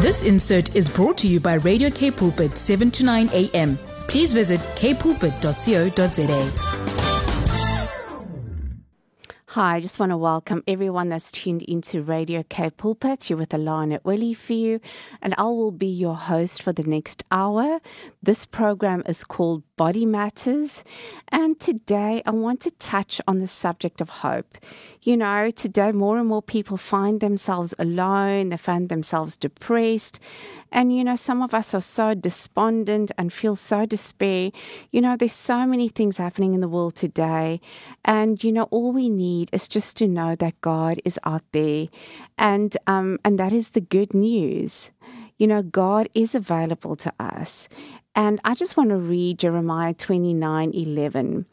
This insert is brought to you by Radio K Pulpit 7 to 9 a.m. Please visit kpulpit.co.za. Hi, I just want to welcome everyone that's tuned into Radio K Pulpit. You're with Alana Willie for you, and I will be your host for the next hour. This program is called Body Matters, and today I want to touch on the subject of hope. You know, today more and more people find themselves alone, they find themselves depressed, and you know, some of us are so despondent and feel so despair. You know, there's so many things happening in the world today, and you know, all we need is just to know that God is out there, and um, and that is the good news. You know, God is available to us. And I just want to read Jeremiah 29 11,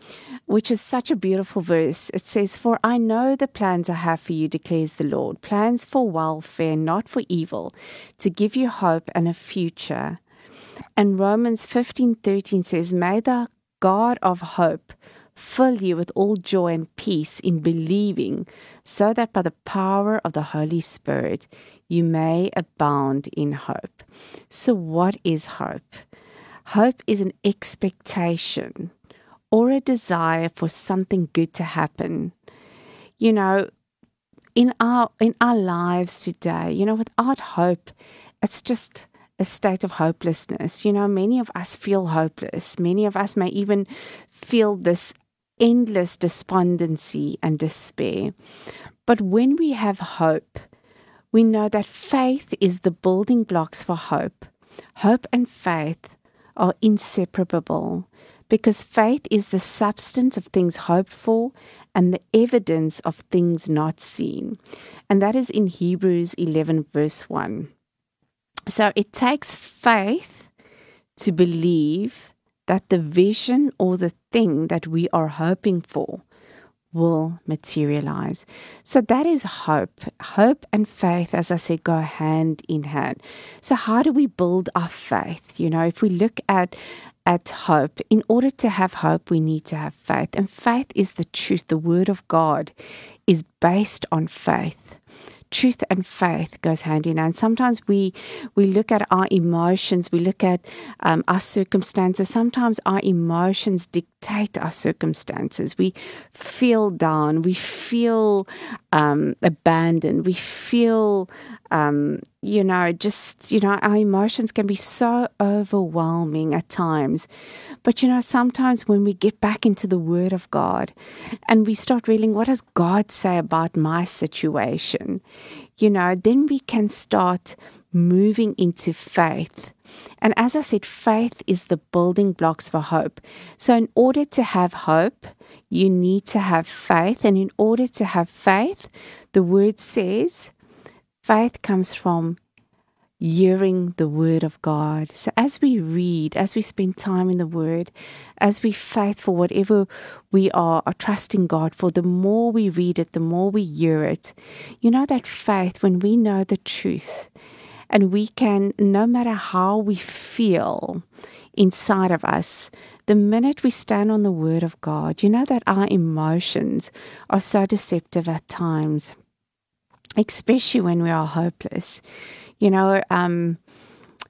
which is such a beautiful verse. It says, For I know the plans I have for you, declares the Lord plans for welfare, not for evil, to give you hope and a future. And Romans 15 13 says, May the God of hope fill you with all joy and peace in believing, so that by the power of the Holy Spirit you may abound in hope. So, what is hope? Hope is an expectation or a desire for something good to happen. You know, in our in our lives today, you know, without hope, it's just a state of hopelessness. You know, many of us feel hopeless. Many of us may even feel this endless despondency and despair. But when we have hope, we know that faith is the building blocks for hope. Hope and faith are inseparable because faith is the substance of things hoped for and the evidence of things not seen. And that is in Hebrews 11, verse 1. So it takes faith to believe that the vision or the thing that we are hoping for will materialize. So that is hope. Hope and faith, as I said, go hand in hand. So how do we build our faith? You know, if we look at at hope, in order to have hope, we need to have faith. And faith is the truth. The word of God is based on faith truth and faith goes hand in hand. Sometimes we we look at our emotions, we look at um, our circumstances. Sometimes our emotions dictate our circumstances. We feel down, we feel um, abandoned, we feel um, you know, just, you know, our emotions can be so overwhelming at times. But, you know, sometimes when we get back into the Word of God and we start reading, what does God say about my situation? You know, then we can start moving into faith. And as I said, faith is the building blocks for hope. So, in order to have hope, you need to have faith. And in order to have faith, the word says, Faith comes from hearing the word of God. So as we read, as we spend time in the word, as we faith for whatever we are, are trusting God for, the more we read it, the more we hear it. You know that faith when we know the truth and we can, no matter how we feel inside of us, the minute we stand on the word of God, you know that our emotions are so deceptive at times especially when we are hopeless. You know, um,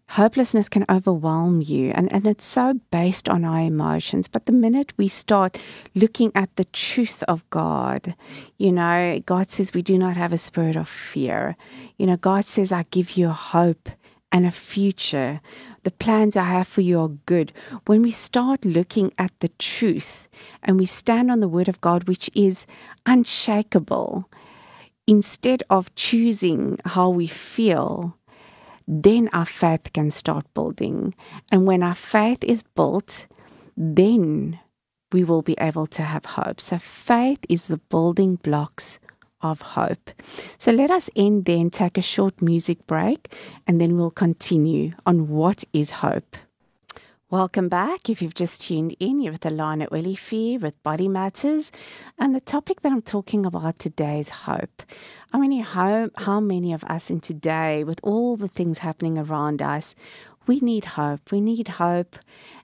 hopelessness can overwhelm you, and, and it's so based on our emotions. But the minute we start looking at the truth of God, you know, God says we do not have a spirit of fear. You know, God says, I give you hope and a future. The plans I have for you are good. When we start looking at the truth and we stand on the word of God, which is unshakable, instead of choosing how we feel, then our faith can start building. And when our faith is built, then we will be able to have hope. So, faith is the building blocks of hope. So, let us end then, take a short music break, and then we'll continue on what is hope. Welcome back. If you've just tuned in, you're with Alana Willifee with Body Matters. And the topic that I'm talking about today is hope. I mean, how, how many of us in today, with all the things happening around us, we need hope. We need hope.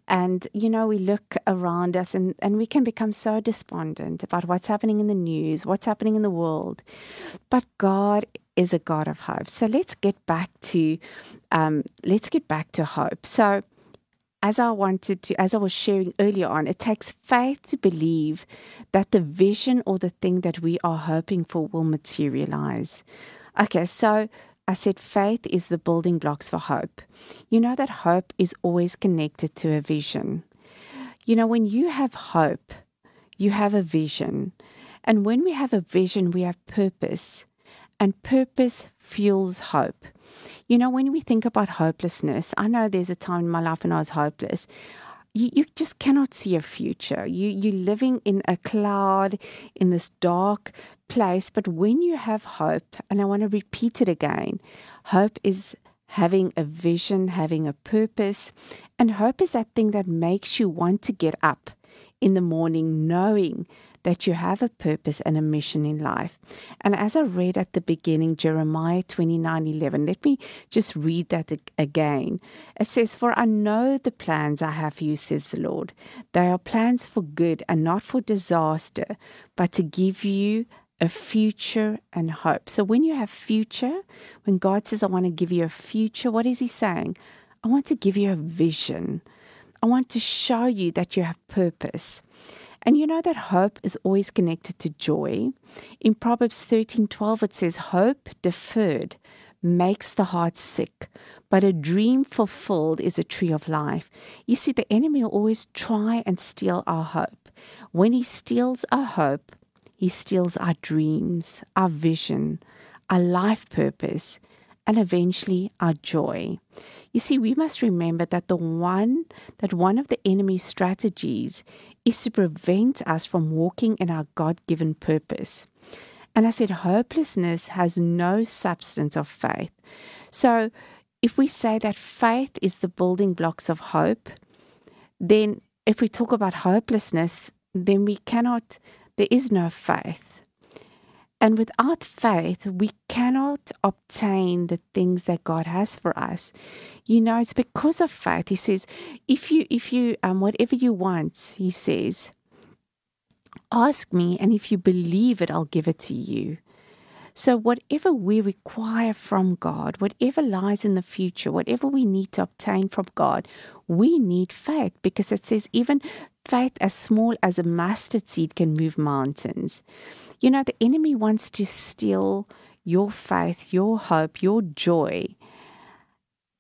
And, you know, we look around us and, and we can become so despondent about what's happening in the news, what's happening in the world. But God is a God of hope. So let's get back to um, let's get back to hope. So, as I wanted to, as I was sharing earlier on, it takes faith to believe that the vision or the thing that we are hoping for will materialize. Okay, so I said faith is the building blocks for hope. You know that hope is always connected to a vision. You know, when you have hope, you have a vision. And when we have a vision, we have purpose. And purpose fuels hope. You know, when we think about hopelessness, I know there's a time in my life when I was hopeless. You, you just cannot see a future. You, you're living in a cloud, in this dark place. But when you have hope, and I want to repeat it again, hope is having a vision, having a purpose. And hope is that thing that makes you want to get up in the morning knowing that you have a purpose and a mission in life. And as I read at the beginning, Jeremiah 29 11, let me just read that again. It says, For I know the plans I have for you, says the Lord. They are plans for good and not for disaster, but to give you a future and hope. So when you have future, when God says, I want to give you a future, what is He saying? I want to give you a vision. I want to show you that you have purpose. And you know that hope is always connected to joy. In Proverbs 13:12 it says hope deferred makes the heart sick, but a dream fulfilled is a tree of life. You see the enemy will always try and steal our hope. When he steals our hope, he steals our dreams, our vision, our life purpose, and eventually our joy. You see, we must remember that the one that one of the enemy's strategies is to prevent us from walking in our God given purpose. And I said, hopelessness has no substance of faith. So if we say that faith is the building blocks of hope, then if we talk about hopelessness, then we cannot, there is no faith. And without faith, we cannot obtain the things that God has for us. You know, it's because of faith. He says, if you, if you, um, whatever you want, he says, ask me, and if you believe it, I'll give it to you. So, whatever we require from God, whatever lies in the future, whatever we need to obtain from God, we need faith because it says even faith as small as a mustard seed can move mountains. You know, the enemy wants to steal your faith, your hope, your joy,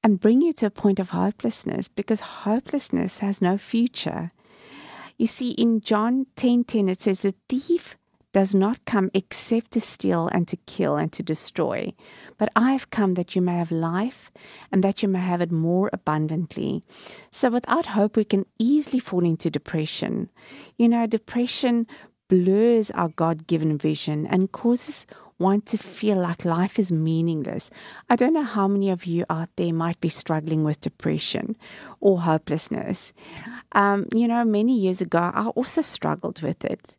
and bring you to a point of hopelessness because hopelessness has no future. You see, in John 10 10, it says, The thief does not come except to steal and to kill and to destroy. But I have come that you may have life and that you may have it more abundantly. So without hope, we can easily fall into depression. You know, depression blurs our God given vision and causes one to feel like life is meaningless. I don't know how many of you out there might be struggling with depression or hopelessness. Um, you know, many years ago, I also struggled with it.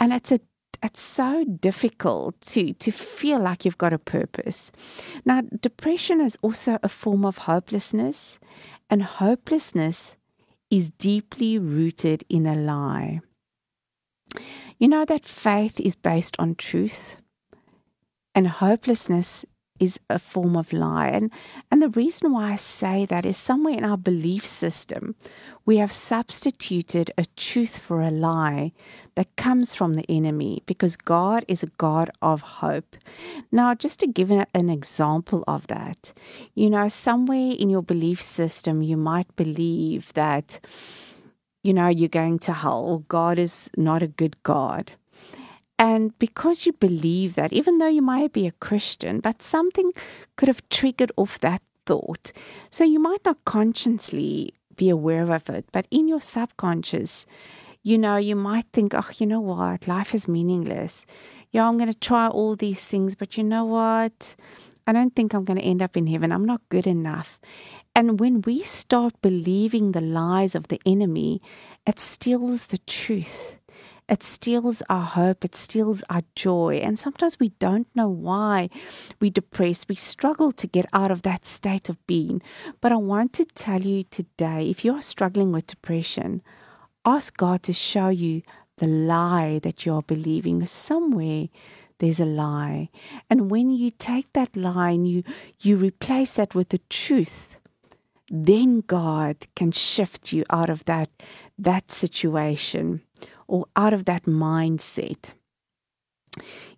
And it's a it's so difficult to to feel like you've got a purpose. Now, depression is also a form of hopelessness, and hopelessness is deeply rooted in a lie. You know that faith is based on truth and hopelessness is a form of lie. And, and the reason why I say that is somewhere in our belief system, we have substituted a truth for a lie that comes from the enemy because God is a God of hope. Now, just to give an example of that, you know, somewhere in your belief system, you might believe that you know, you're going to hell or God is not a good God. And because you believe that, even though you might be a Christian, but something could have triggered off that thought. So you might not consciously be aware of it, but in your subconscious, you know, you might think, oh, you know what, life is meaningless. Yeah, I'm going to try all these things, but you know what? I don't think I'm going to end up in heaven. I'm not good enough. And when we start believing the lies of the enemy, it steals the truth. It steals our hope. It steals our joy. And sometimes we don't know why we're depressed. We struggle to get out of that state of being. But I want to tell you today if you're struggling with depression, ask God to show you the lie that you're believing somewhere there's a lie. And when you take that lie and you, you replace that with the truth, then God can shift you out of that, that situation or out of that mindset.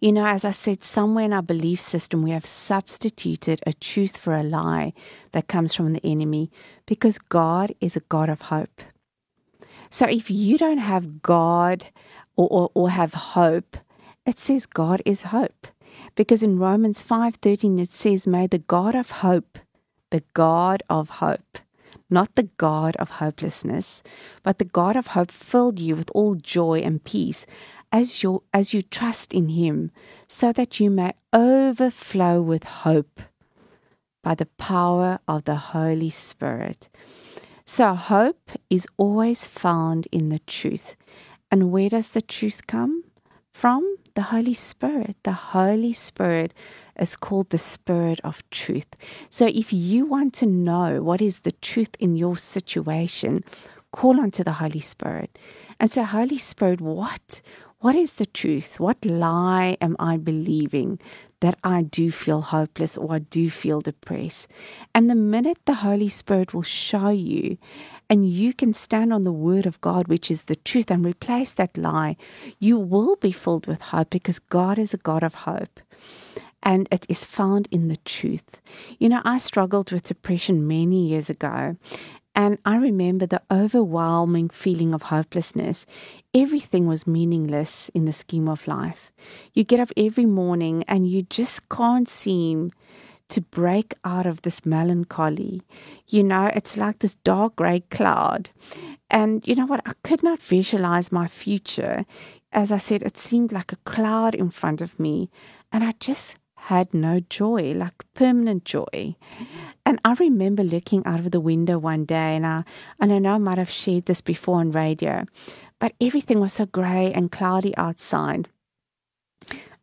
You know, as I said, somewhere in our belief system, we have substituted a truth for a lie that comes from the enemy because God is a God of hope. So if you don't have God or, or, or have hope, it says God is hope. Because in Romans 5:13 it says, May the God of hope, the God of hope, not the God of hopelessness, but the God of hope filled you with all joy and peace as you as you trust in him, so that you may overflow with hope by the power of the Holy Spirit. So hope is always found in the truth. And where does the truth come from? The Holy Spirit. The Holy Spirit is called the Spirit of truth. So if you want to know what is the truth in your situation, call unto the Holy Spirit and say, Holy Spirit, what what is the truth? What lie am I believing that I do feel hopeless or I do feel depressed? And the minute the Holy Spirit will show you, and you can stand on the word of God, which is the truth, and replace that lie, you will be filled with hope because God is a God of hope and it is found in the truth. You know, I struggled with depression many years ago, and I remember the overwhelming feeling of hopelessness. Everything was meaningless in the scheme of life. You get up every morning and you just can't seem to break out of this melancholy. You know, it's like this dark gray cloud. And you know what? I could not visualize my future. As I said, it seemed like a cloud in front of me. And I just had no joy, like permanent joy. And I remember looking out of the window one day, and I, and I know I might have shared this before on radio, but everything was so grey and cloudy outside.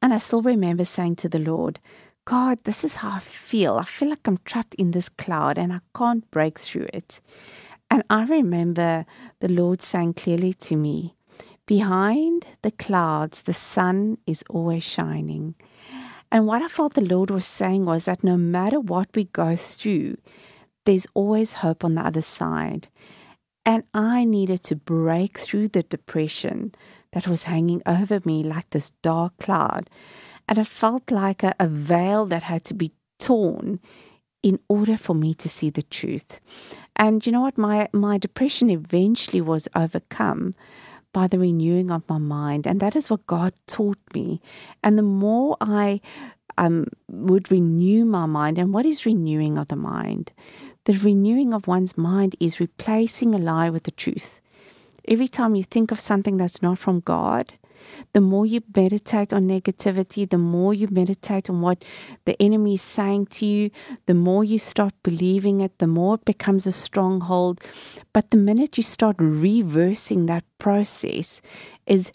And I still remember saying to the Lord, God, this is how I feel. I feel like I'm trapped in this cloud and I can't break through it. And I remember the Lord saying clearly to me, Behind the clouds, the sun is always shining. And what I felt the Lord was saying was that no matter what we go through, there's always hope on the other side. And I needed to break through the depression that was hanging over me like this dark cloud. And it felt like a, a veil that had to be torn in order for me to see the truth. And you know what? My, my depression eventually was overcome by the renewing of my mind. And that is what God taught me. And the more I um, would renew my mind, and what is renewing of the mind? The renewing of one's mind is replacing a lie with the truth. Every time you think of something that's not from God, the more you meditate on negativity, the more you meditate on what the enemy is saying to you, the more you start believing it, the more it becomes a stronghold. But the minute you start reversing that process, is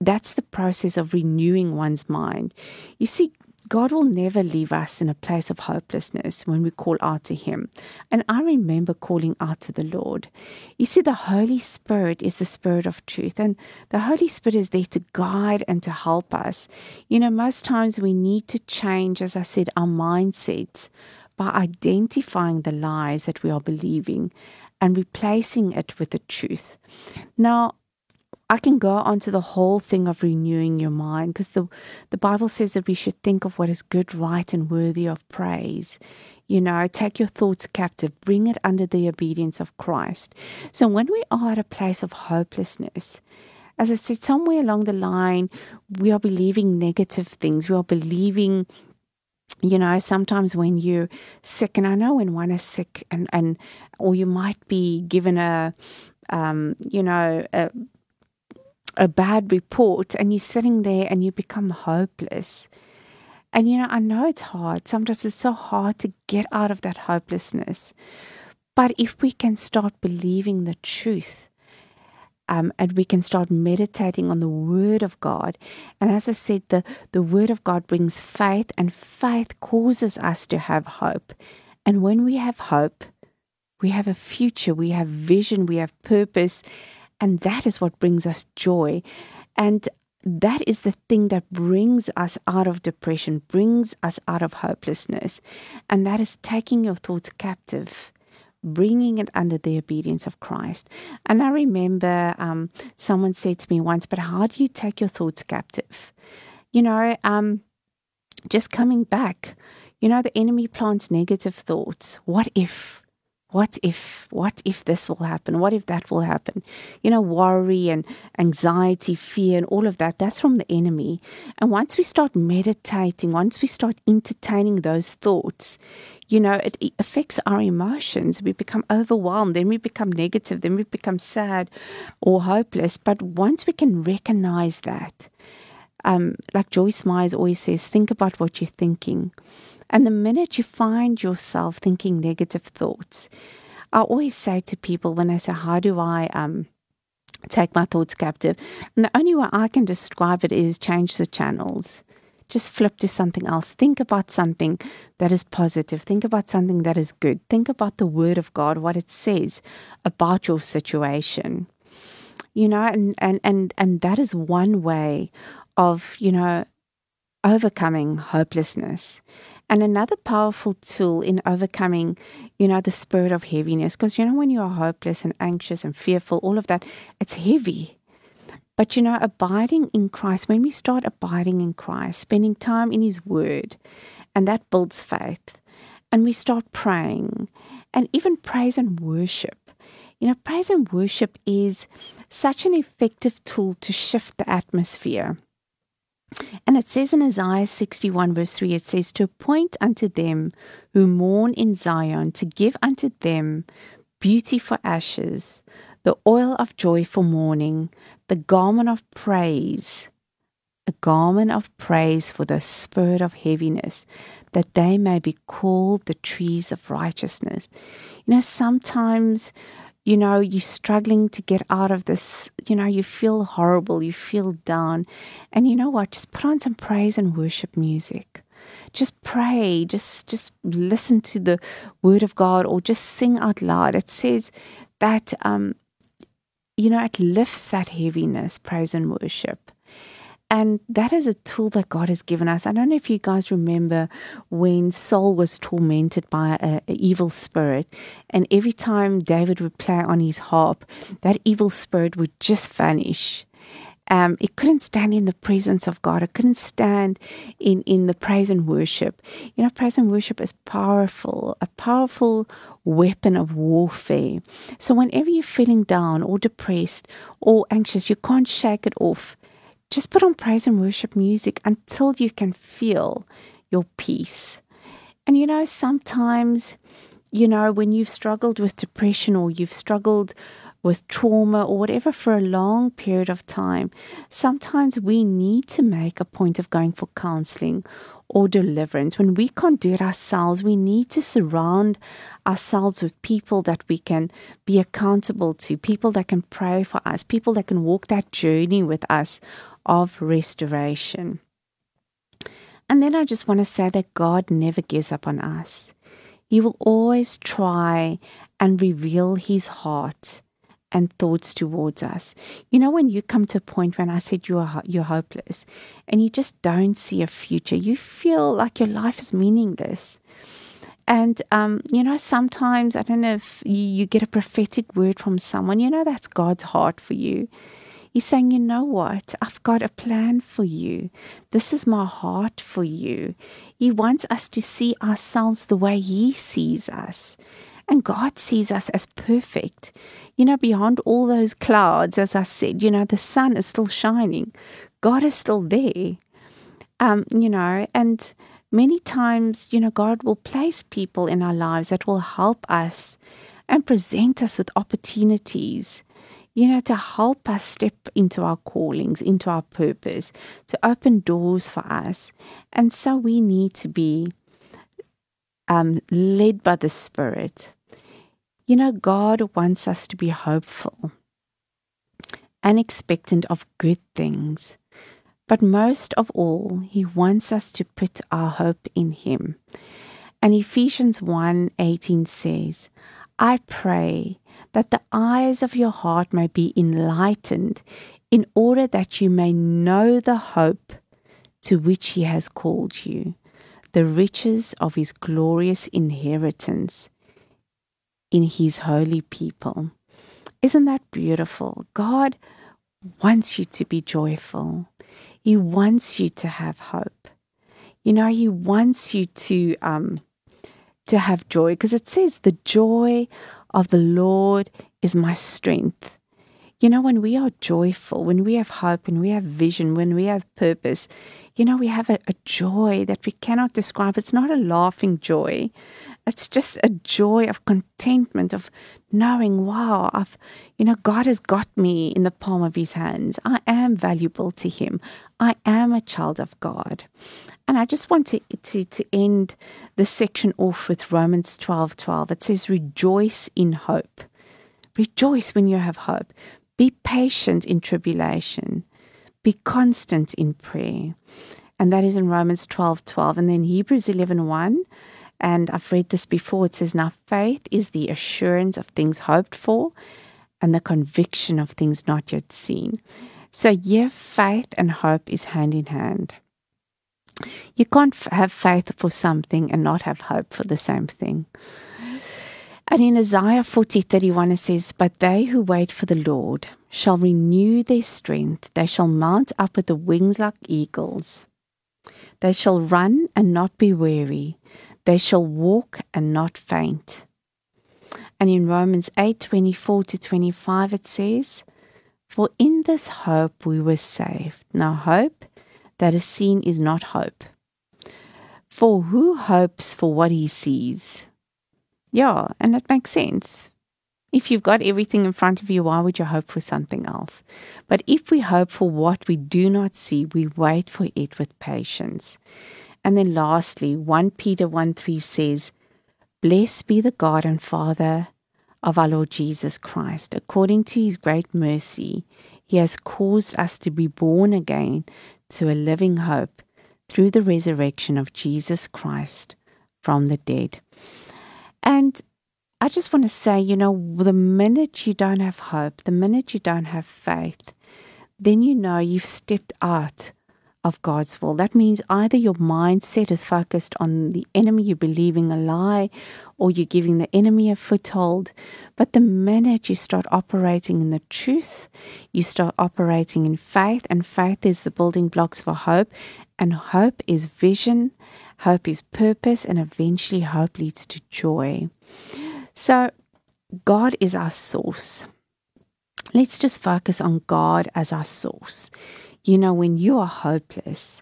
that's the process of renewing one's mind. You see, God will never leave us in a place of hopelessness when we call out to Him. And I remember calling out to the Lord. You see, the Holy Spirit is the Spirit of truth, and the Holy Spirit is there to guide and to help us. You know, most times we need to change, as I said, our mindsets by identifying the lies that we are believing and replacing it with the truth. Now, I can go on to the whole thing of renewing your mind because the, the Bible says that we should think of what is good, right, and worthy of praise. You know, take your thoughts captive, bring it under the obedience of Christ. So when we are at a place of hopelessness, as I said, somewhere along the line, we are believing negative things. We are believing you know sometimes when you're sick and i know when one is sick and and or you might be given a um you know a a bad report and you're sitting there and you become hopeless. And you know, I know it's hard. Sometimes it's so hard to get out of that hopelessness. But if we can start believing the truth, um, and we can start meditating on the Word of God. And as I said, the, the Word of God brings faith, and faith causes us to have hope. And when we have hope, we have a future, we have vision, we have purpose, and that is what brings us joy. And that is the thing that brings us out of depression, brings us out of hopelessness. And that is taking your thoughts captive, bringing it under the obedience of Christ. And I remember um, someone said to me once, But how do you take your thoughts captive? You know, um, just coming back, you know, the enemy plants negative thoughts. What if? What if what if this will happen? What if that will happen? You know worry and anxiety fear and all of that that's from the enemy. And once we start meditating once we start entertaining those thoughts you know it, it affects our emotions. We become overwhelmed then we become negative then we become sad or hopeless. But once we can recognize that um, like Joyce Myers always says, think about what you're thinking. And the minute you find yourself thinking negative thoughts, I always say to people when they say, How do I um, take my thoughts captive? And the only way I can describe it is change the channels. Just flip to something else. Think about something that is positive. Think about something that is good. Think about the Word of God, what it says about your situation. You know, and, and, and, and that is one way of, you know, overcoming hopelessness. And another powerful tool in overcoming, you know, the spirit of heaviness, because, you know, when you are hopeless and anxious and fearful, all of that, it's heavy. But, you know, abiding in Christ, when we start abiding in Christ, spending time in His Word, and that builds faith, and we start praying, and even praise and worship. You know, praise and worship is such an effective tool to shift the atmosphere. And it says in Isaiah 61, verse 3, it says, To appoint unto them who mourn in Zion, to give unto them beauty for ashes, the oil of joy for mourning, the garment of praise, a garment of praise for the spirit of heaviness, that they may be called the trees of righteousness. You know, sometimes you know, you're struggling to get out of this, you know, you feel horrible, you feel down. And you know what? Just put on some praise and worship music. Just pray, just just listen to the word of God or just sing out loud. It says that um you know, it lifts that heaviness, praise and worship. And that is a tool that God has given us. I don't know if you guys remember when Saul was tormented by an evil spirit, and every time David would play on his harp, that evil spirit would just vanish. Um, it couldn't stand in the presence of God. It couldn't stand in, in the praise and worship. You know, praise and worship is powerful, a powerful weapon of warfare. So whenever you're feeling down or depressed or anxious, you can't shake it off just put on praise and worship music until you can feel your peace. And you know, sometimes, you know, when you've struggled with depression or you've struggled with trauma or whatever for a long period of time, sometimes we need to make a point of going for counseling or deliverance. When we can't do it ourselves, we need to surround ourselves with people that we can be accountable to, people that can pray for us, people that can walk that journey with us of restoration. And then I just want to say that God never gives up on us. He will always try and reveal his heart and thoughts towards us. You know, when you come to a point when I said you are you're hopeless and you just don't see a future, you feel like your life is meaningless. And um, you know, sometimes I don't know if you, you get a prophetic word from someone. You know, that's God's heart for you. He's saying, you know what? I've got a plan for you. This is my heart for you. He wants us to see ourselves the way He sees us. And God sees us as perfect. You know, beyond all those clouds, as I said, you know, the sun is still shining. God is still there. Um, you know, and many times, you know, God will place people in our lives that will help us and present us with opportunities you know, to help us step into our callings, into our purpose, to open doors for us. And so we need to be um, led by the Spirit. You know, God wants us to be hopeful and expectant of good things. But most of all, He wants us to put our hope in Him. And Ephesians 1 18 says, I pray that the eyes of your heart may be enlightened in order that you may know the hope to which he has called you, the riches of his glorious inheritance in his holy people. Isn't that beautiful? God wants you to be joyful. He wants you to have hope. You know, He wants you to um, to have joy because it says the joy of the Lord is my strength. You know, when we are joyful, when we have hope, when we have vision, when we have purpose, you know, we have a, a joy that we cannot describe. It's not a laughing joy. It's just a joy of contentment, of knowing, wow, I've, you know, God has got me in the palm of his hands. I am valuable to him. I am a child of God. And I just want to, to, to end the section off with Romans 12 12. It says, Rejoice in hope. Rejoice when you have hope. Be patient in tribulation. Be constant in prayer. And that is in Romans 12 12. And then Hebrews 11 1. And I've read this before. It says, Now faith is the assurance of things hoped for and the conviction of things not yet seen. So, yeah, faith and hope is hand in hand. You can't have faith for something and not have hope for the same thing. And in Isaiah 40 31, it says, But they who wait for the Lord shall renew their strength. They shall mount up with the wings like eagles. They shall run and not be weary. They shall walk and not faint. And in Romans 8 24 to 25, it says, For in this hope we were saved. Now, hope that is seen is not hope. For who hopes for what he sees? Yeah, and that makes sense. If you've got everything in front of you, why would you hope for something else? But if we hope for what we do not see, we wait for it with patience. And then lastly, 1 Peter 1 3 says, Blessed be the God and Father of our Lord Jesus Christ. According to his great mercy, he has caused us to be born again to a living hope through the resurrection of Jesus Christ from the dead. And I just want to say, you know, the minute you don't have hope, the minute you don't have faith, then you know you've stepped out of God's will. That means either your mindset is focused on the enemy, you're believing a lie, or you're giving the enemy a foothold. But the minute you start operating in the truth, you start operating in faith, and faith is the building blocks for hope, and hope is vision, hope is purpose, and eventually hope leads to joy. So, God is our source. Let's just focus on God as our source. You know, when you are hopeless,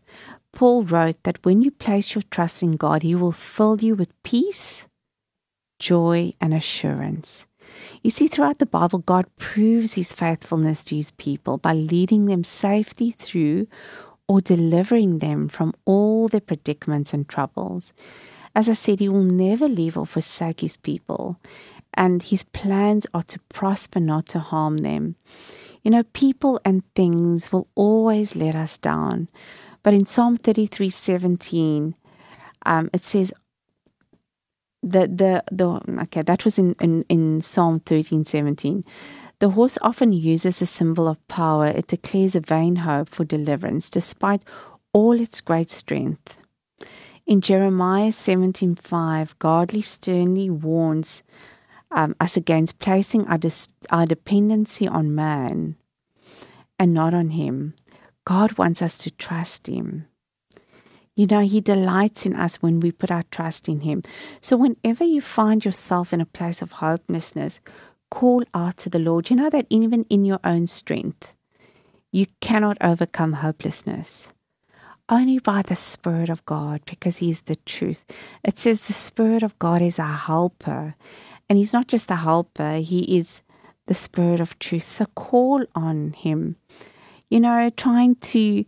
Paul wrote that when you place your trust in God, He will fill you with peace, joy, and assurance. You see, throughout the Bible, God proves His faithfulness to His people by leading them safely through or delivering them from all their predicaments and troubles. As I said, He will never leave or forsake His people, and His plans are to prosper, not to harm them. You know, people and things will always let us down. But in Psalm 33 17, um, it says, the, the, the, okay, that was in, in, in Psalm 13 17. The horse often uses a symbol of power. It declares a vain hope for deliverance despite all its great strength. In Jeremiah 17:5, godly sternly warns um, us against placing our, dis- our dependency on man and not on Him. God wants us to trust Him. You know, He delights in us when we put our trust in Him. So, whenever you find yourself in a place of hopelessness, call out to the Lord. You know that even in your own strength, you cannot overcome hopelessness. Only by the Spirit of God, because He is the truth. It says the Spirit of God is our helper. And He's not just a helper, He is the Spirit of truth. So call on Him. You know, trying to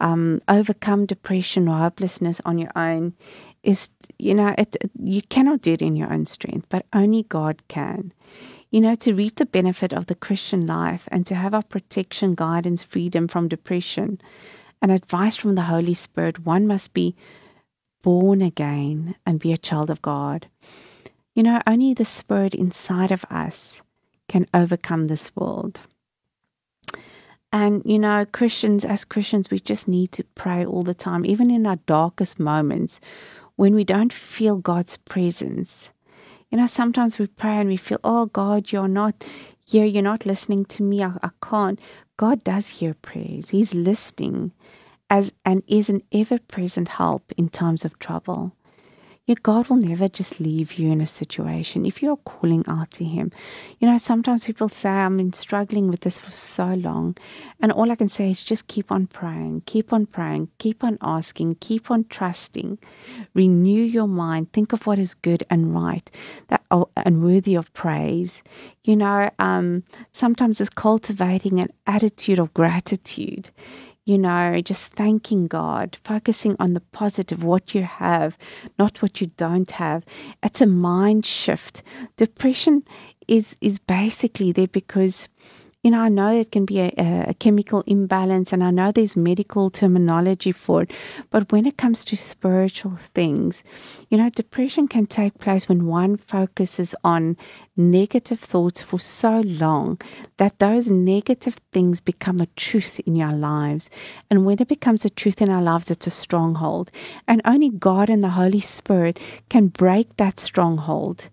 um, overcome depression or hopelessness on your own is, you know, it, you cannot do it in your own strength, but only God can. You know, to reap the benefit of the Christian life and to have our protection, guidance, freedom from depression, and advice from the Holy Spirit, one must be born again and be a child of God. You know, only the Spirit inside of us can overcome this world. And, you know, Christians, as Christians, we just need to pray all the time, even in our darkest moments when we don't feel God's presence. You know, sometimes we pray and we feel, oh, God, you're not here. You're not listening to me. I, I can't. God does hear prayers. He's listening as and is an ever present help in times of trouble. Yet God will never just leave you in a situation if you're calling out to Him. You know, sometimes people say, I've been struggling with this for so long. And all I can say is just keep on praying, keep on praying, keep on asking, keep on trusting. Renew your mind. Think of what is good and right that, oh, and worthy of praise. You know, um, sometimes it's cultivating an attitude of gratitude you know, just thanking God, focusing on the positive, what you have, not what you don't have. It's a mind shift. Depression is is basically there because you know, I know it can be a, a, chemical imbalance, and I know there's medical terminology for it. But when it comes to spiritual things, you know, depression can take place when one focuses on negative thoughts for so long that those negative things become a truth in your lives. And when it becomes a truth in our lives, it's a stronghold. And only God and the Holy Spirit can break that stronghold,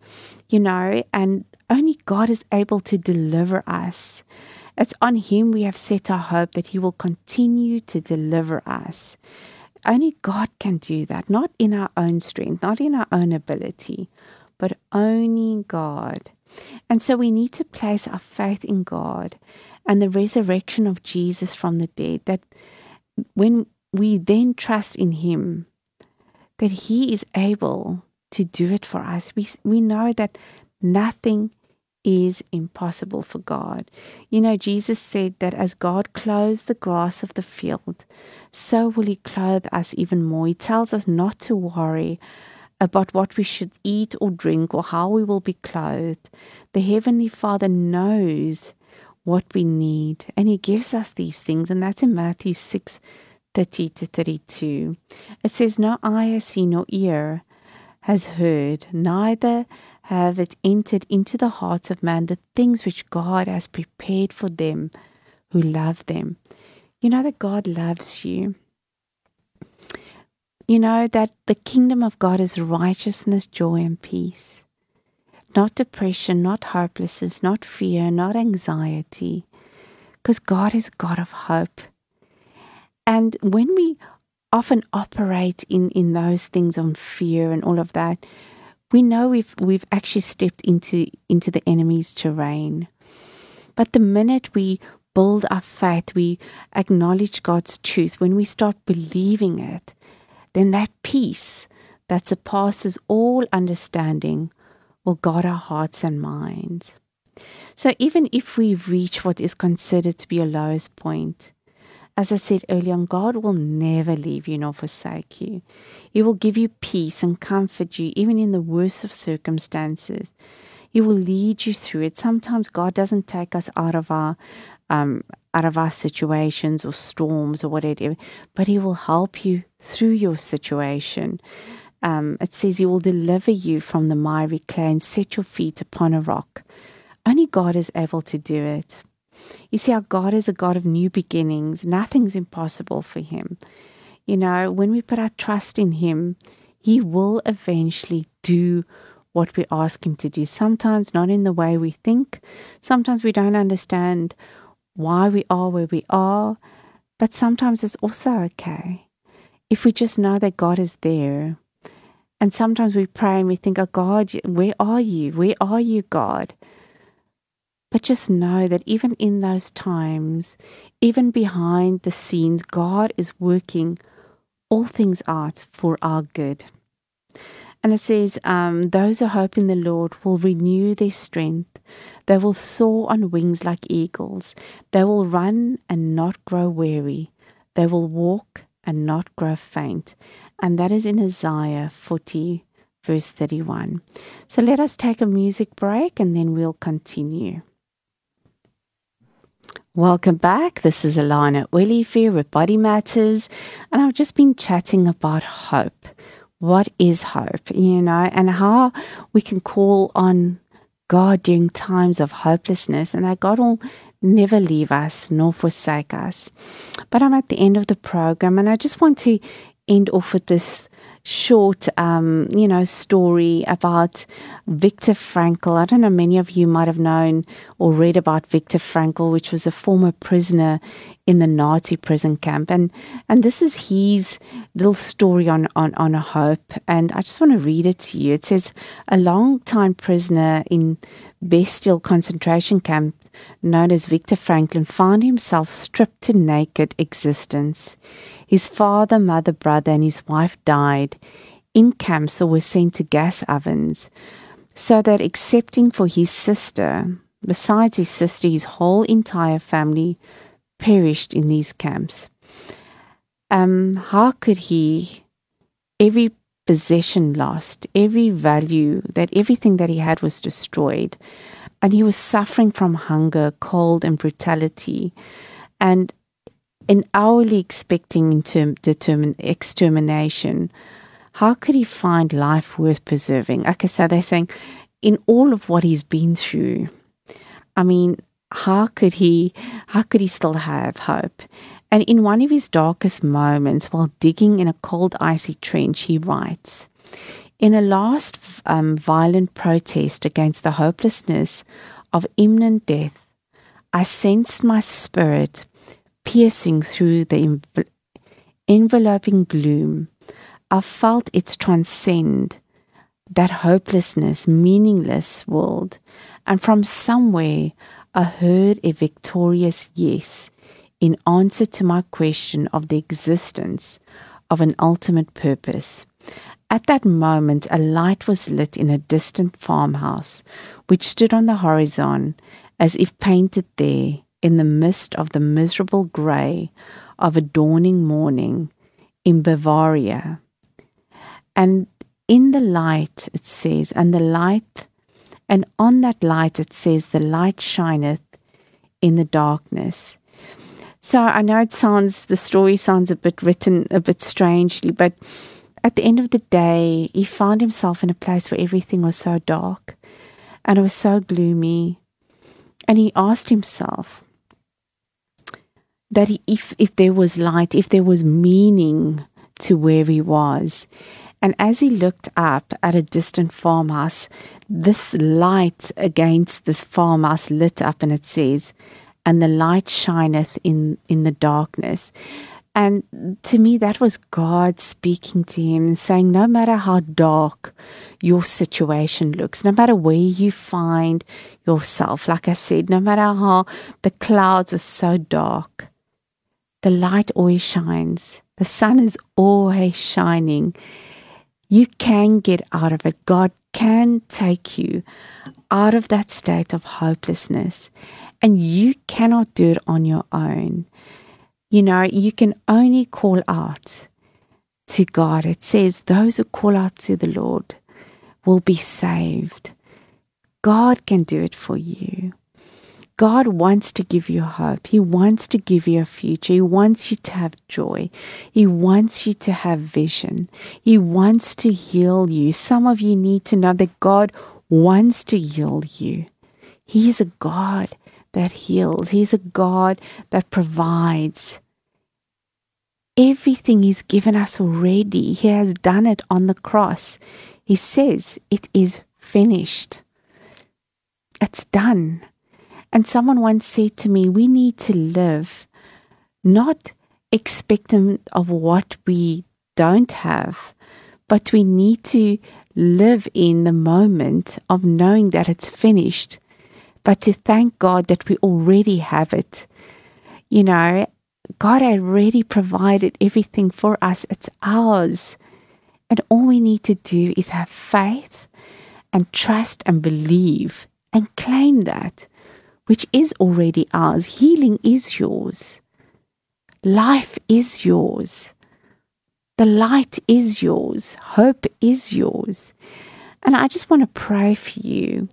you know, and only God is able to deliver us. It's on Him we have set our hope that He will continue to deliver us. Only God can do that, not in our own strength, not in our own ability, but only God. And so we need to place our faith in God and the resurrection of Jesus from the dead, that when we then trust in Him, that He is able to do it for us. We, we know that nothing is impossible for God. You know, Jesus said that as God clothes the grass of the field, so will He clothe us even more. He tells us not to worry about what we should eat or drink or how we will be clothed. The Heavenly Father knows what we need and He gives us these things, and that's in Matthew 6 30 to 32. It says, No eye has seen, no ear has heard, neither have it entered into the hearts of man the things which God has prepared for them who love them. You know that God loves you. You know that the kingdom of God is righteousness, joy, and peace. Not depression, not hopelessness, not fear, not anxiety. Because God is God of hope. And when we often operate in, in those things on fear and all of that, we know we've we've actually stepped into into the enemy's terrain. But the minute we build our faith, we acknowledge God's truth, when we start believing it, then that peace that surpasses all understanding will guard our hearts and minds. So even if we reach what is considered to be a lowest point, as I said earlier on, God will never leave you nor forsake you. He will give you peace and comfort you, even in the worst of circumstances. He will lead you through it. Sometimes God doesn't take us out of our um, out of our situations or storms or whatever, but He will help you through your situation. Um, it says He will deliver you from the miry clay and set your feet upon a rock. Only God is able to do it. You see, our God is a God of new beginnings. Nothing's impossible for Him. You know, when we put our trust in Him, He will eventually do what we ask Him to do. Sometimes not in the way we think, sometimes we don't understand why we are where we are, but sometimes it's also okay if we just know that God is there. And sometimes we pray and we think, Oh God, where are you? Where are you, God? But just know that even in those times, even behind the scenes, God is working all things out for our good. And it says, um, Those who hope in the Lord will renew their strength. They will soar on wings like eagles. They will run and not grow weary. They will walk and not grow faint. And that is in Isaiah 40, verse 31. So let us take a music break and then we'll continue. Welcome back. This is Alana Willifear with Body Matters, and I've just been chatting about hope. What is hope, you know, and how we can call on God during times of hopelessness, and that God will never leave us nor forsake us. But I'm at the end of the program and I just want to end off with this short, um, you know, story about Viktor Frankl. I don't know, many of you might have known or read about Viktor Frankl, which was a former prisoner in the Nazi prison camp. And and this is his little story on, on, on hope. And I just want to read it to you. It says, a long-time prisoner in bestial concentration camp known as Viktor Franklin found himself stripped to naked existence. His father, mother, brother, and his wife died in camps or were sent to gas ovens, so that excepting for his sister, besides his sister, his whole entire family perished in these camps. Um, how could he, every possession lost, every value, that everything that he had was destroyed, and he was suffering from hunger, cold, and brutality. And in hourly expecting determin- extermination, how could he find life worth preserving? Like I said, they're saying, in all of what he's been through, I mean, how could he, how could he still have hope? And in one of his darkest moments, while digging in a cold, icy trench, he writes, in a last um, violent protest against the hopelessness of imminent death, I sensed my spirit piercing through the env- enveloping gloom. I felt it transcend that hopelessness, meaningless world, and from somewhere I heard a victorious yes in answer to my question of the existence of an ultimate purpose. At that moment, a light was lit in a distant farmhouse, which stood on the horizon as if painted there in the midst of the miserable grey of a dawning morning in Bavaria. And in the light, it says, and the light, and on that light, it says, the light shineth in the darkness. So I know it sounds, the story sounds a bit written a bit strangely, but at the end of the day, he found himself in a place where everything was so dark and it was so gloomy. And he asked himself, that if if there was light, if there was meaning to where he was. And as he looked up at a distant farmhouse, this light against this farmhouse lit up, and it says, "And the light shineth in in the darkness." And to me, that was God speaking to him and saying, no matter how dark your situation looks, no matter where you find yourself, like I said, no matter how the clouds are so dark, the light always shines. The sun is always shining. You can get out of it. God can take you out of that state of hopelessness. And you cannot do it on your own. You know, you can only call out to God. It says, Those who call out to the Lord will be saved. God can do it for you. God wants to give you hope. He wants to give you a future. He wants you to have joy. He wants you to have vision. He wants to heal you. Some of you need to know that God wants to heal you. He is a God that heals, He's a God that provides. Everything He's given us already, He has done it on the cross. He says, It is finished. It's done. And someone once said to me, we need to live not expectant of what we don't have, but we need to live in the moment of knowing that it's finished, but to thank God that we already have it. You know, God already provided everything for us, it's ours. And all we need to do is have faith and trust and believe and claim that which is already ours. Healing is yours. Life is yours. The light is yours. Hope is yours. And I just want to pray for you.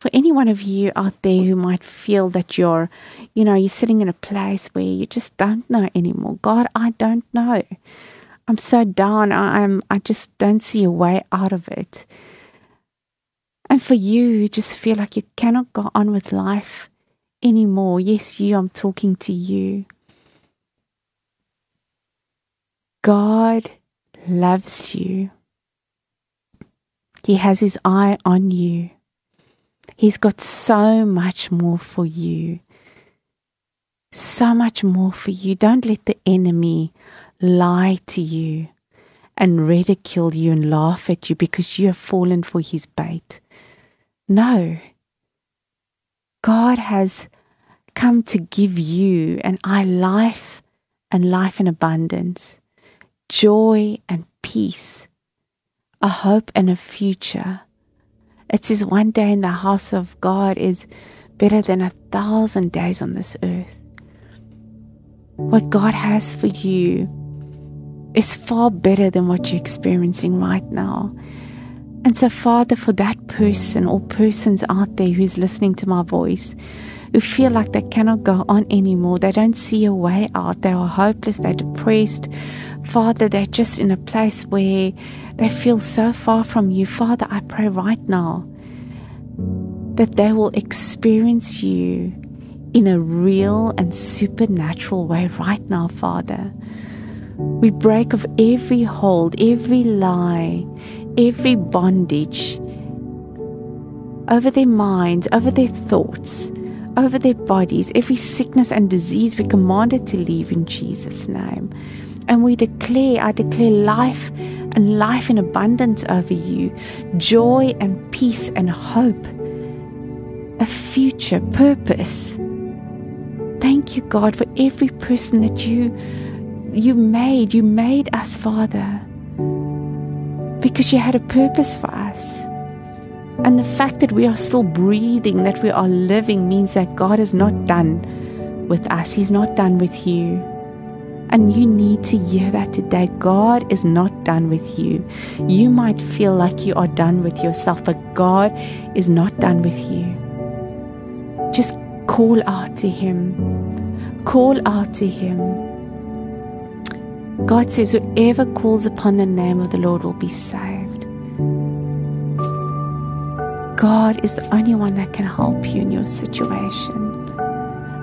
For any one of you out there who might feel that you're, you know, you're sitting in a place where you just don't know anymore. God, I don't know. I'm so down. I'm I just don't see a way out of it. And for you, you just feel like you cannot go on with life anymore. Yes, you, I'm talking to you. God loves you. He has his eye on you. He's got so much more for you. So much more for you. Don't let the enemy lie to you and ridicule you and laugh at you because you have fallen for his bait. No. God has come to give you and I life and life in abundance, joy and peace, a hope and a future. It says one day in the house of God is better than a thousand days on this earth. What God has for you is far better than what you're experiencing right now. And so, Father, for that person or persons out there who's listening to my voice, who feel like they cannot go on anymore, they don't see a way out, they are hopeless, they're depressed. Father, they're just in a place where they feel so far from you. Father, I pray right now that they will experience you in a real and supernatural way right now, Father. We break off every hold, every lie, every bondage over their minds, over their thoughts, over their bodies, every sickness and disease we command it to leave in Jesus' name. And we declare, I declare life and life in abundance over you, joy and peace and hope, a future, purpose. Thank you, God, for every person that you you made. You made us, Father, because you had a purpose for us. And the fact that we are still breathing, that we are living, means that God is not done with us. He's not done with you. And you need to hear that today. God is not done with you. You might feel like you are done with yourself, but God is not done with you. Just call out to Him. Call out to Him. God says, Whoever calls upon the name of the Lord will be saved. God is the only one that can help you in your situation.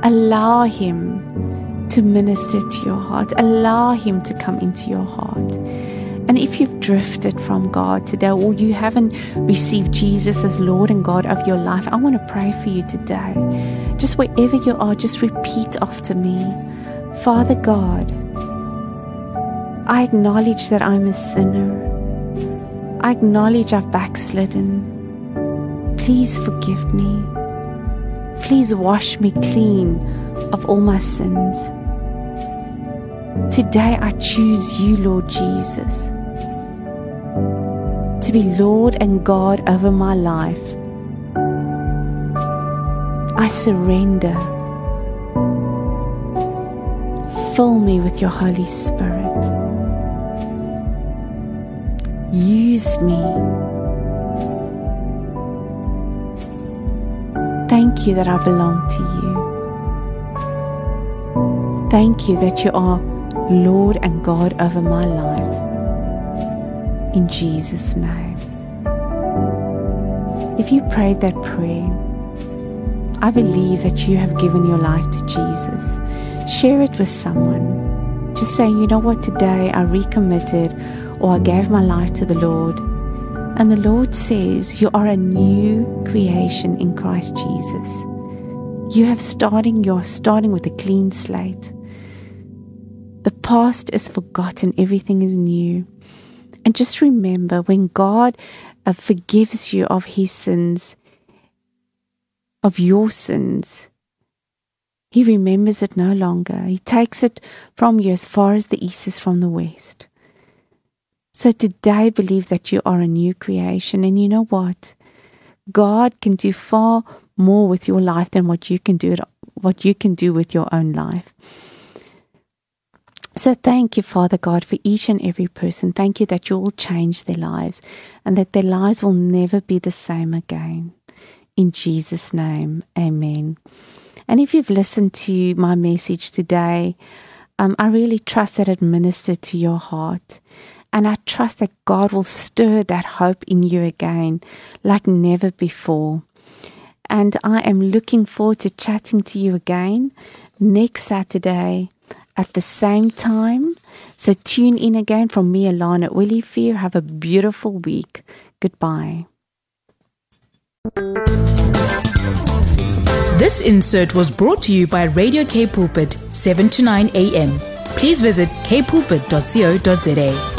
Allow Him to minister to your heart, allow Him to come into your heart. And if you've drifted from God today or you haven't received Jesus as Lord and God of your life, I want to pray for you today. Just wherever you are, just repeat after me Father God, I acknowledge that I'm a sinner. I acknowledge I've backslidden. Please forgive me. Please wash me clean of all my sins. Today I choose you, Lord Jesus, to be Lord and God over my life. I surrender. Fill me with your Holy Spirit. Use me. Thank you that I belong to you. Thank you that you are Lord and God over my life. In Jesus' name. If you prayed that prayer, I believe that you have given your life to Jesus. Share it with someone. Just saying, you know what, today I recommitted or I gave my life to the Lord. And the Lord says, You are a new creation in Christ Jesus. You have starting, you're starting with a clean slate. The past is forgotten, everything is new. And just remember when God uh, forgives you of his sins, of your sins, he remembers it no longer. He takes it from you as far as the east is from the west. So today, believe that you are a new creation. And you know what? God can do far more with your life than what you can do what you can do with your own life. So thank you, Father God, for each and every person. Thank you that you will change their lives and that their lives will never be the same again. In Jesus' name, amen. And if you've listened to my message today, um, I really trust that it ministered to your heart. And I trust that God will stir that hope in you again like never before. And I am looking forward to chatting to you again next Saturday at the same time. So tune in again from me, Alana Willie Fear. Have a beautiful week. Goodbye. This insert was brought to you by Radio K Pulpit, 7 to 9 a.m. Please visit kpulpit.co.za.